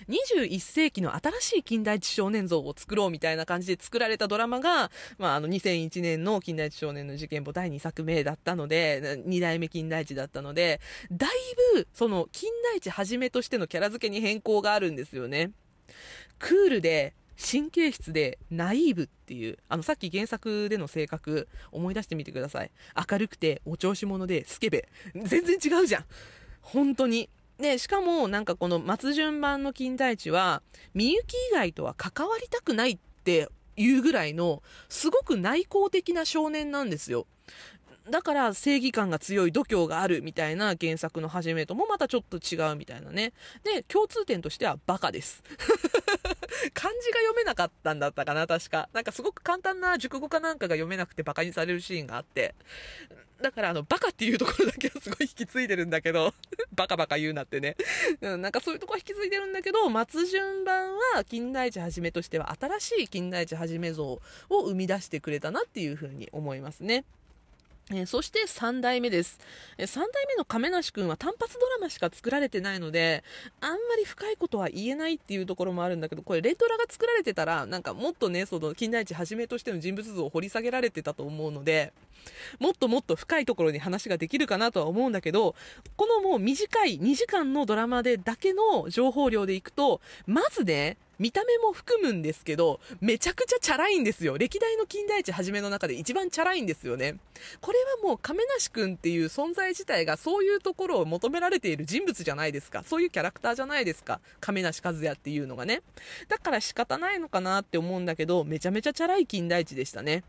21世紀の新しい近代一少年像を作ろうみたいな感じで作られたドラマが、まあ、あの2001年の近代一少年の事件簿第2作目だったので、2代目近代一だったので、だいぶ、その近代一はじめとしてのキャラ付けに変更があるんですよね。クールで、神経質でナイーブっていう、あのさっき原作での性格思い出してみてください。明るくてお調子者でスケベ。全然違うじゃん。本当に。で、しかも、なんかこの松順版の金田一は、みゆき以外とは関わりたくないっていうぐらいの、すごく内向的な少年なんですよ。だから正義感が強い度胸があるみたいな原作の始めともまたちょっと違うみたいなね。で、共通点としてはバカです。漢字が読めなかったんだったかな、確か。なんかすごく簡単な熟語かなんかが読めなくてバカにされるシーンがあって。だからあの、バカっていうところだけはすごい引き継いでるんだけど、バカバカ言うなってね。うん、なんかそういうとこは引き継いでるんだけど、松順番は金田一はじめとしては新しい金田一はじめ像を生み出してくれたなっていうふうに思いますね。えー、そして3代目です。えー、3代目の亀梨くんは単発ドラマしか作られてないので、あんまり深いことは言えないっていうところもあるんだけど、これレトラが作られてたら、なんかもっとね、その金田一はじめとしての人物像を掘り下げられてたと思うので、もっともっと深いところに話ができるかなとは思うんだけど、このもう短い2時間のドラマでだけの情報量でいくと、まずね、見た目も含むんですけど、めちゃくちゃチャラいんですよ。歴代の金田一はじめの中で一番チャラいんですよね。これはもう亀梨くんっていう存在自体がそういうところを求められている人物じゃないですか。そういうキャラクターじゃないですか。亀梨和也っていうのがね。だから仕方ないのかなって思うんだけど、めちゃめちゃチャラい金田一でしたね。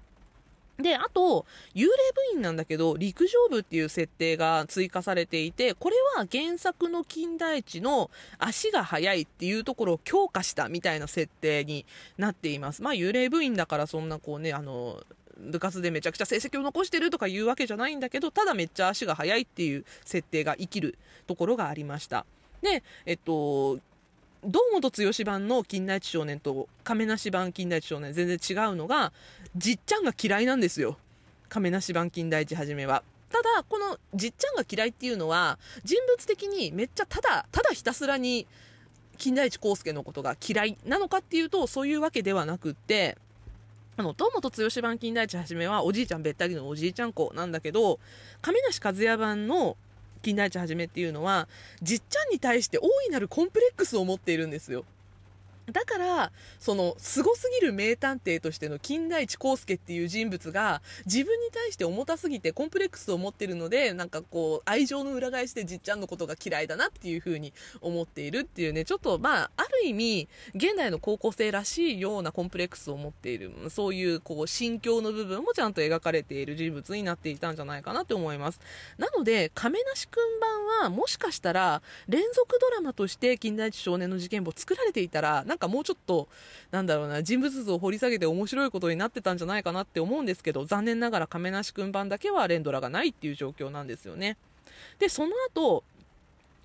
で、あと、幽霊部員なんだけど、陸上部っていう設定が追加されていて、これは原作の金田一の足が速いっていうところを強化したみたいな設定になっています。まあ、幽霊部員だからそんなこうね、あの、部活でめちゃくちゃ成績を残してるとかいうわけじゃないんだけど、ただめっちゃ足が速いっていう設定が生きるところがありました。で、えっと、堂本剛版の金田一少年と亀梨版金田一少年全然違うのが、じっちゃんが嫌いなんですよ。亀梨版金田一はじめは。ただ、このじっちゃんが嫌いっていうのは、人物的にめっちゃただ、ただひたすらに金田一耕介のことが嫌いなのかっていうと、そういうわけではなくって、あの、堂本剛版金田一はじめはおじいちゃんべったりのおじいちゃん子なんだけど、亀梨和也版の金田一はじめっていうのは、じっちゃんに対して大いなるコンプレックスを持っているんですよ。だから、その、凄すぎる名探偵としての金田一耕介っていう人物が、自分に対して重たすぎてコンプレックスを持ってるので、なんかこう、愛情の裏返しでじっちゃんのことが嫌いだなっていう風に思っているっていうね、ちょっとまあ、ある意味現代の高校生らしいようなコンプレックスを持っているそういうこう心境の部分もちゃんと描かれている人物になっていたんじゃないかなと思います。なので亀梨君版はもしかしたら連続ドラマとして金田一少年の事件簿作られていたらかもうちょっとなんだろうな人物像を掘り下げて面白いことになってたんじゃないかなって思うんですけど残念ながら亀梨君版だけは連ドラがないっていう状況なんですよねでその後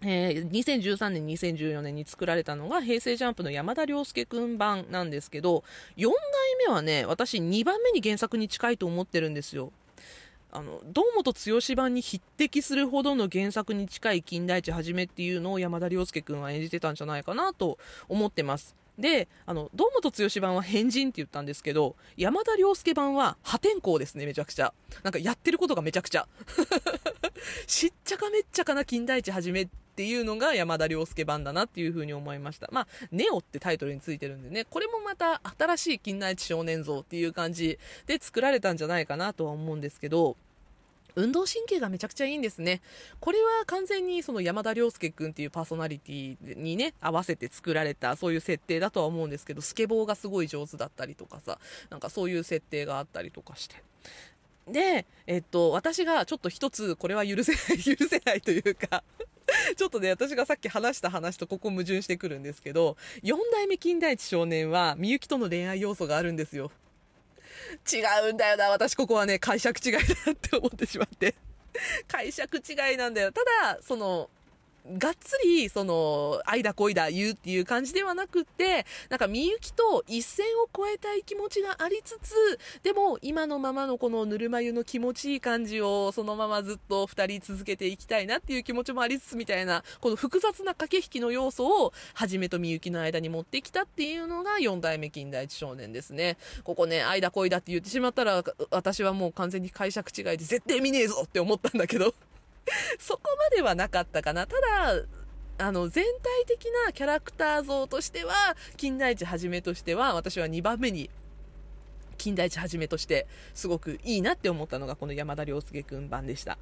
えー、2013年、2014年に作られたのが平成ジャンプの山田涼介くん版なんですけど、4代目はね、私2番目に原作に近いと思ってるんですよ。あの、堂本剛版に匹敵するほどの原作に近い金田一はじめっていうのを山田涼介くんは演じてたんじゃないかなと思ってます。で、あの、堂本剛版は変人って言ったんですけど、山田涼介版は破天荒ですね、めちゃくちゃ。なんかやってることがめちゃくちゃ。しっちゃかめっちゃかな金田一はじめっていうのが山田涼介版だなっていうふうに思いました。まあ、ネオってタイトルについてるんでね、これもまた新しい金田一少年像っていう感じで作られたんじゃないかなとは思うんですけど、運動神経がめちゃくちゃいいんですね。これは完全にその山田涼介くんっていうパーソナリティにね、合わせて作られたそういう設定だとは思うんですけど、スケボーがすごい上手だったりとかさ、なんかそういう設定があったりとかして。で、えっと、私がちょっと一つこれは許せない、許せないというかちょっとね、私がさっき話した話とここ矛盾してくるんですけど、4代目金田一少年は、みゆきとの恋愛要素があるんですよ。違うんだよな、私ここはね、解釈違いだって思ってしまって。解釈違いなんだよ。ただ、その、がっつり、その、愛だ恋だ言うっていう感じではなくって、なんかみゆきと一線を越えたい気持ちがありつつ、でも今のままのこのぬるま湯の気持ちいい感じをそのままずっと二人続けていきたいなっていう気持ちもありつつみたいな、この複雑な駆け引きの要素をはじめとみゆきの間に持ってきたっていうのが四代目金田一少年ですね。ここね、愛だ恋だって言ってしまったら、私はもう完全に解釈違いで絶対見ねえぞって思ったんだけど。そこまではなかったかな。ただ、あの、全体的なキャラクター像としては、金田一はじめとしては、私は2番目に、金田一はじめとして、すごくいいなって思ったのが、この山田涼介くん版でした。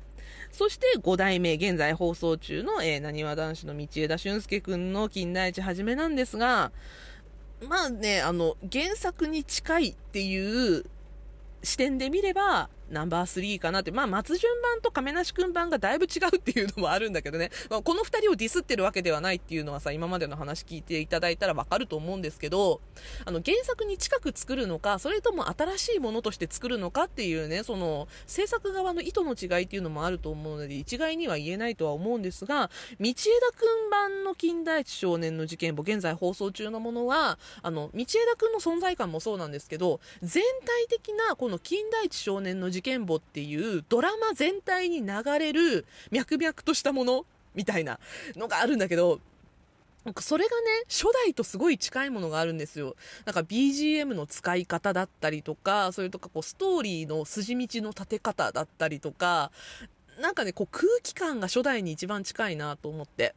そして5代目、現在放送中の、えー、わ男子の道枝俊介くんの金田一はじめなんですが、まあね、あの、原作に近いっていう視点で見れば、ナンバー3かなって、まあ、松順版と亀梨くん版がだいぶ違うっていうのもあるんだけどね、まあ、この2人をディスってるわけではないっていうのはさ、今までの話聞いていただいたらわかると思うんですけど、あの、原作に近く作るのか、それとも新しいものとして作るのかっていうね、その、制作側の意図の違いっていうのもあると思うので、一概には言えないとは思うんですが、道枝くん版の金田一少年の事件簿、現在放送中のものは、あの、道枝くんの存在感もそうなんですけど、全体的なこの金田一少年の事件簿っていうドラマ全体に流れる脈々としたものみたいなのがあるんだけど、なんかそれがね、初代とすごい近いものがあるんですよ。なんか BGM の使い方だったりとか、それとかこうストーリーの筋道の立て方だったりとか、なんかね、こう空気感が初代に一番近いなと思って。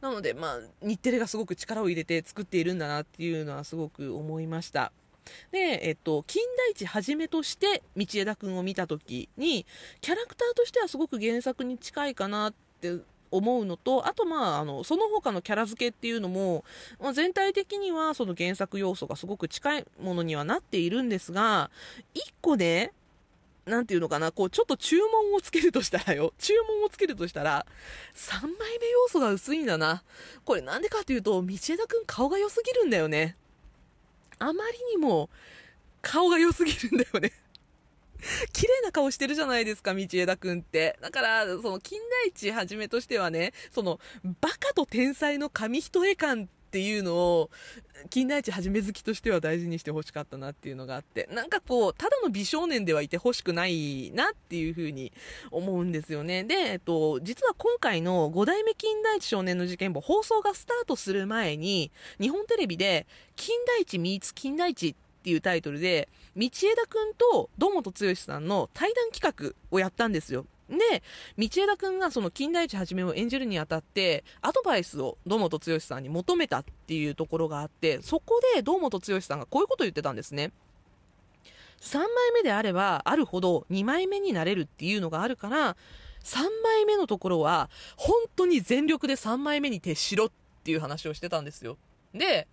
なので、まあ、日テレがすごく力を入れて作っているんだなっていうのはすごく思いました。で、えっと、金田一はじめとして道枝くんを見た時に、キャラクターとしてはすごく原作に近いかなって思うのと、あとまあ、あの、その他のキャラ付けっていうのも、まあ、全体的にはその原作要素がすごく近いものにはなっているんですが、一個ね、なんていうのかな、こう、ちょっと注文をつけるとしたらよ、注文をつけるとしたら、3枚目要素が薄いんだな。これなんでかっていうと、道枝くん顔が良すぎるんだよね。あまりにも顔が良すぎるんだよね 綺麗な顔してるじゃないですか、道枝くんって。だから、その、金田一はじめとしてはね、その、バカと天才の紙一重感っていうのを、金田一はじめ好きとしては大事にしてほしかったなっていうのがあって、なんかこう、ただの美少年ではいてほしくないなっていうふうに思うんですよね。で、えっと、実は今回の5代目金田一少年の事件簿放送がスタートする前に、日本テレビで、金田一 meets 金田一っていうタイトルで、道枝くんと堂本剛さんの対談企画をやったんですよ。で、道枝くんがその金田一はじめを演じるにあたって、アドバイスを堂本剛さんに求めたっていうところがあって、そこで堂本剛さんがこういうことを言ってたんですね。3枚目であればあるほど2枚目になれるっていうのがあるから、3枚目のところは本当に全力で3枚目に徹しろっていう話をしてたんですよ。で、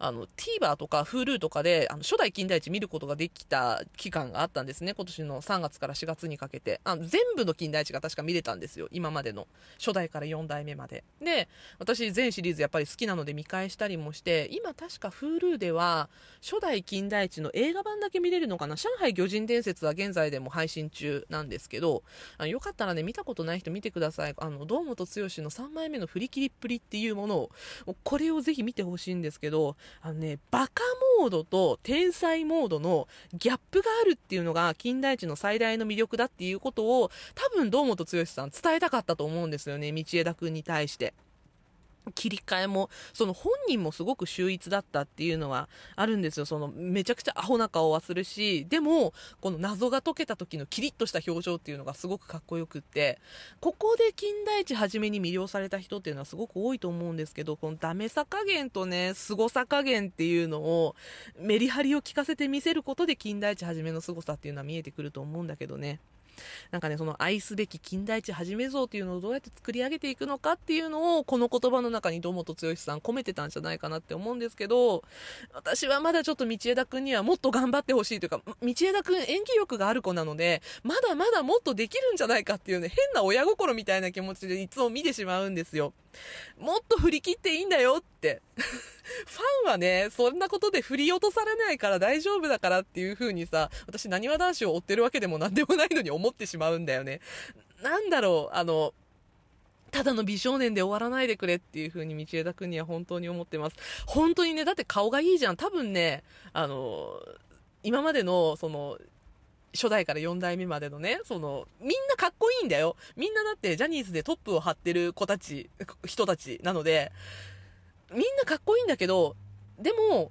あの、TVer とか Hulu とかで、あの、初代金田一見ることができた期間があったんですね。今年の3月から4月にかけて。あの、全部の金田一が確か見れたんですよ。今までの。初代から4代目まで。で、私全シリーズやっぱり好きなので見返したりもして、今確か Hulu では、初代金田一の映画版だけ見れるのかな？上海魚人伝説は現在でも配信中なんですけど、あのよかったらね、見たことない人見てください。あの、堂本剛の3枚目の振り切りっぷりっていうものを、これをぜひ見てほしいんですけど、あのね、バカモードと天才モードのギャップがあるっていうのが金田一の最大の魅力だっていうことを多分堂本剛さん伝えたかったと思うんですよね、道枝くんに対して。切り替えも、その本人もすごく秀逸だったっていうのはあるんですよ。そのめちゃくちゃアホな顔はするし、でも、この謎が解けた時のキリッとした表情っていうのがすごくかっこよくって、ここで金田一はじめに魅了された人っていうのはすごく多いと思うんですけど、このダメさ加減とね、凄さ加減っていうのをメリハリを効かせて見せることで金田一はじめの凄さっていうのは見えてくると思うんだけどね。なんかね、その愛すべき金田一はじめ像っていうのをどうやって作り上げていくのかっていうのを、この言葉の中に堂本剛さん込めてたんじゃないかなって思うんですけど、私はまだちょっと道枝くんにはもっと頑張ってほしいというか、道枝くん演技力がある子なので、まだまだもっとできるんじゃないかっていうね、変な親心みたいな気持ちでいつも見てしまうんですよ。もっと振り切っていいんだよって。ファンはね、そんなことで振り落とされないから大丈夫だからっていう風にさ、私、なにわ男子を追ってるわけでもなんでもないのに思ってしまうんだよね。なんだろう、あの、ただの美少年で終わらないでくれっていう風に道枝くんには本当に思ってます。本当にね、だって顔がいいじゃん。多分ね、あの、今までの、その、初代から4代目までのね、その、みんなかっこいいんだよ。みんなだってジャニーズでトップを張ってる子たち、人たちなので、みんなかっこいいんだけど、でも、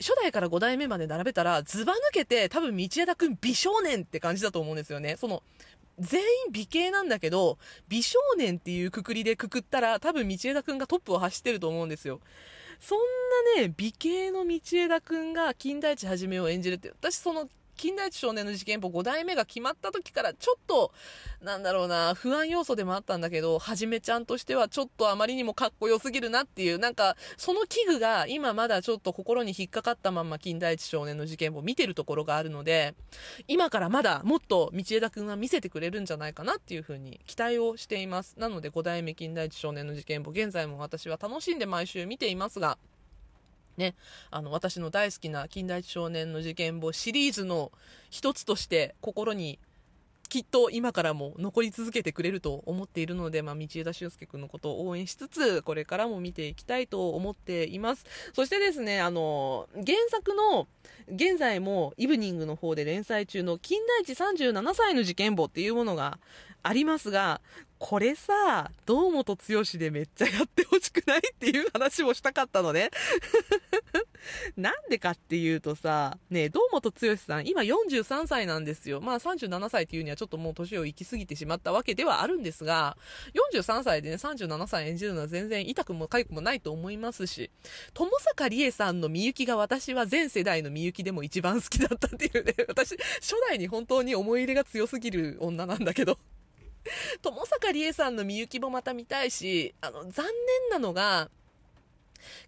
初代から5代目まで並べたら、ズバ抜けて多分道枝くん美少年って感じだと思うんですよね。その、全員美形なんだけど、美少年っていうくくりでくくったら、多分道枝くんがトップを走ってると思うんですよ。そんなね、美形の道枝くんが金田一はじめを演じるって、私その金田一少年の事件簿5代目が決まった時からちょっと、なんだろうな、不安要素でもあったんだけど、はじめちゃんとしてはちょっとあまりにもかっこよすぎるなっていう、なんか、その器具が今まだちょっと心に引っかかったまんま金田一少年の事件簿見てるところがあるので、今からまだもっと道枝くんは見せてくれるんじゃないかなっていうふうに期待をしています。なので5代目金田一少年の事件簿、現在も私は楽しんで毎週見ていますが、ね、あの、私の大好きな近代一少年の事件簿シリーズの一つとして心にきっと今からも残り続けてくれると思っているので、まあ、道枝俊介くんのことを応援しつつ、これからも見ていきたいと思っています。そしてですね、あの、原作の、現在もイブニングの方で連載中の金田一37歳の事件簿っていうものがありますが、これさ、堂本剛でめっちゃやってほしくないっていう話もしたかったのね。なんでかっていうとさ、ね堂本剛さん、今43歳なんですよ。まあ37歳っていうにはちょっともう年を行き過ぎてしまったわけではあるんですが、43歳でね、37歳演じるのは全然痛くも痒くもないと思いますし、友坂理恵さんのみゆきが私は全世代のみゆきでも一番好きだったっていうね、私、初代に本当に思い入れが強すぎる女なんだけど。友坂理恵さんのみゆきもまた見たいし、あの、残念なのが、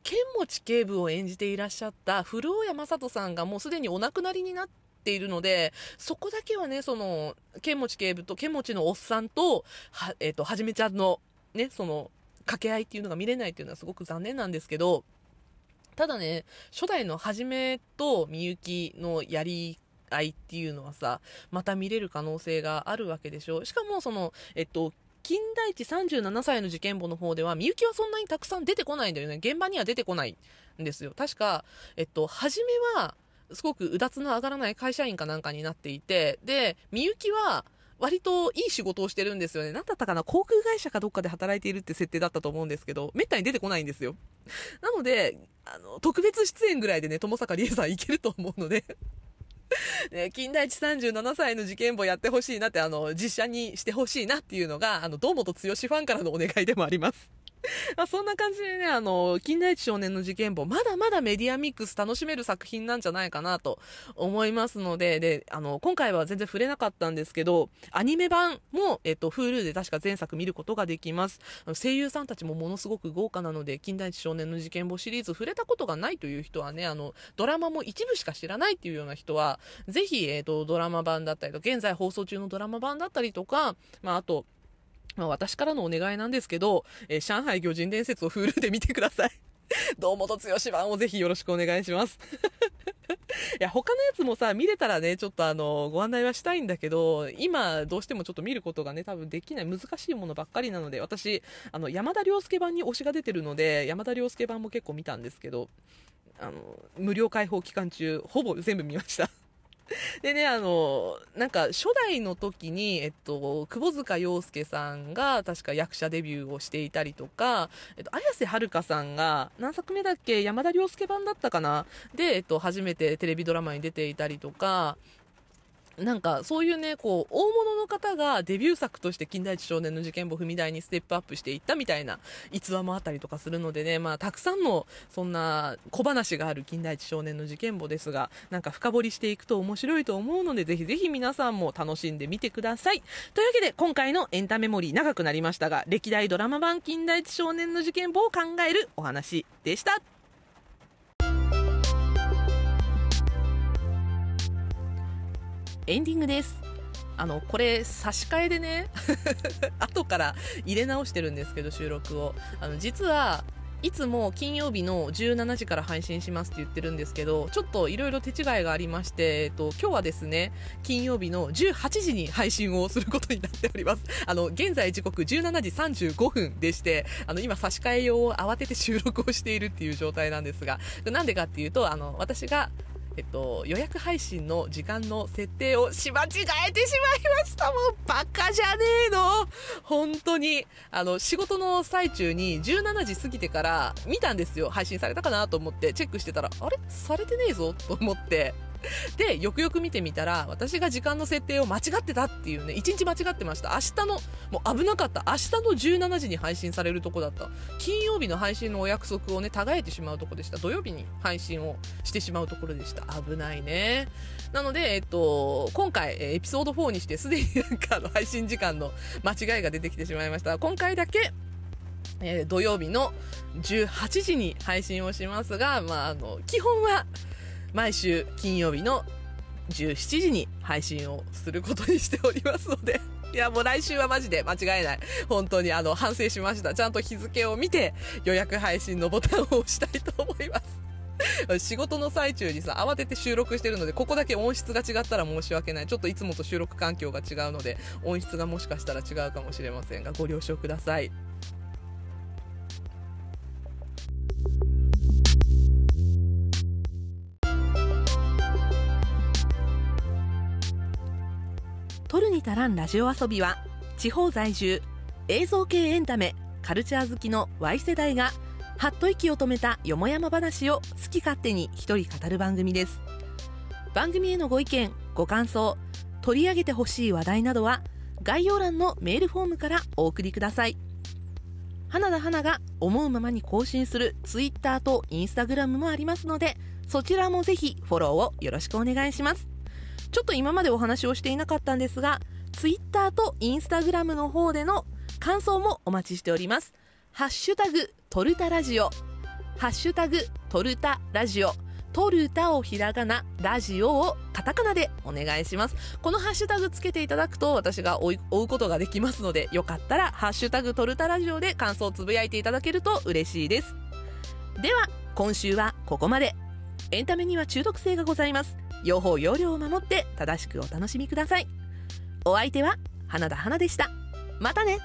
剣持警部を演じていらっしゃった古尾谷正人さんがもうすでにお亡くなりになっているので、そこだけはね、その、剣持警部と剣持のおっさんと、は、えっ、ー、と、はじめちゃんの、ね、その、掛け合いっていうのが見れないっていうのはすごく残念なんですけど、ただね、初代のはじめとみゆきのやり愛っていうのはさ、また見れる可能性があるわけでしょ？しかも、その、えっと、金田一37歳の事件簿の方では、みゆきはそんなにたくさん出てこないんだよね。現場には出てこないんですよ。確か、えっと、初めは、すごくうだつの上がらない会社員かなんかになっていて、で、みゆきは、割といい仕事をしてるんですよね。なんだったかな？航空会社かどっかで働いているって設定だったと思うんですけど、めったに出てこないんですよ。なので、あの、特別出演ぐらいでね、友坂理恵さんいけると思うのでね、金田一37歳の事件簿やってほしいなって、あの、実写にしてほしいなっていうのが、あの、堂本剛ファンからのお願いでもあります。まあそんな感じでね、あの、金田一少年の事件簿、まだまだメディアミックス楽しめる作品なんじゃないかなと思いますので、で、あの、今回は全然触れなかったんですけど、アニメ版も、えっと、Hulu で確か前作見ることができます。声優さんたちもものすごく豪華なので、金田一少年の事件簿シリーズ触れたことがないという人はね、あの、ドラマも一部しか知らないっていうような人は、ぜひ、えっと、ドラマ版だったりと、現在放送中のドラマ版だったりとか、まあ、あと、まあ、私からのお願いなんですけど、えー、上海魚人伝説を Hulu で見てください。堂本剛版をぜひよろしくお願いします。いや、他のやつもさ、見れたらね、ちょっとあの、ご案内はしたいんだけど、今、どうしてもちょっと見ることがね、多分できない、難しいものばっかりなので、私、あの、山田涼介版に推しが出てるので、山田涼介版も結構見たんですけど、あの、無料開放期間中、ほぼ全部見ました。でね、あの、なんか初代の時に、えっと、窪塚洋介さんが確か役者デビューをしていたりとか、えっと、綾瀬はるかさんが、何作目だっけ？山田涼介版だったかな？で、えっと、初めてテレビドラマに出ていたりとか、なんかそういうね、こう、大物の方がデビュー作として金田一少年の事件簿踏み台にステップアップしていったみたいな逸話もあったりとかするのでね、まあたくさんのそんな小話がある金田一少年の事件簿ですが、なんか深掘りしていくと面白いと思うので、ぜひぜひ皆さんも楽しんでみてください。というわけで今回のエンタメモリー長くなりましたが、歴代ドラマ版金田一少年の事件簿を考えるお話でした。エンディングですあのこれ差し替えでね 後から入れ直してるんですけど収録をあの実はいつも金曜日の17時から配信しますって言ってるんですけど、ちょっといろいろ手違いがありまして、えっと、今日はですね、金曜日の18時に配信をすることになっております。あの、現在時刻17時35分でして、あの、今差し替え用を慌てて収録をしているっていう状態なんですが、なんでかっていうと、あの、私がえっと、予約配信の時間の設定をし間違えてしまいました。もうバカじゃねえの。本当に。あの、仕事の最中に17時過ぎてから見たんですよ。配信されたかなと思ってチェックしてたら、あれ？されてねえぞと思って。で、よくよく見てみたら、私が時間の設定を間違ってたっていうね、1日間違ってました。明日の、もう危なかった。明日の17時に配信されるとこだった。金曜日の配信のお約束をね、違えてしまうとこでした。土曜日に配信をしてしまうところでした。危ないね。なので、えっと、今回、エピソード4にしてすでになんかの配信時間の間違いが出てきてしまいました。今回だけ、えー、土曜日の18時に配信をしますが、まあ、あの、基本は、毎週金曜日の17時に配信をすることにしておりますので いや、もう来週はマジで間違いない。本当にあの、反省しました。ちゃんと日付を見て予約配信のボタンを押したいと思います。仕事の最中にさ、慌てて収録してるので、ここだけ音質が違ったら申し訳ない。ちょっといつもと収録環境が違うので、音質がもしかしたら違うかもしれませんが、ご了承ください。取るに足らんラジオ遊びは地方在住映像系エンタメカルチャー好きの Y 世代がはっと息を止めたよもやま話を好き勝手に一人語る番組です。番組へのご意見ご感想取り上げてほしい話題などは概要欄のメールフォームからお送りください。花田花が思うままに更新する Twitter と Instagram もありますのでそちらもぜひフォローをよろしくお願いします。ちょっと今までお話をしていなかったんですが、Twitter と Instagram の方での感想もお待ちしております。ハッシュタグ、トルタラジオ。ハッシュタグ、トルタラジオ。トルタをひらがな、ラジオをカタカナでお願いします。このハッシュタグつけていただくと私が追うことができますので、よかったらハッシュタグトルタラジオで感想をつぶやいていただけると嬉しいです。では、今週はここまで。エンタメには中毒性がございます。用法用量を守って正しくお楽しみください。お相手は花田花でした。またね。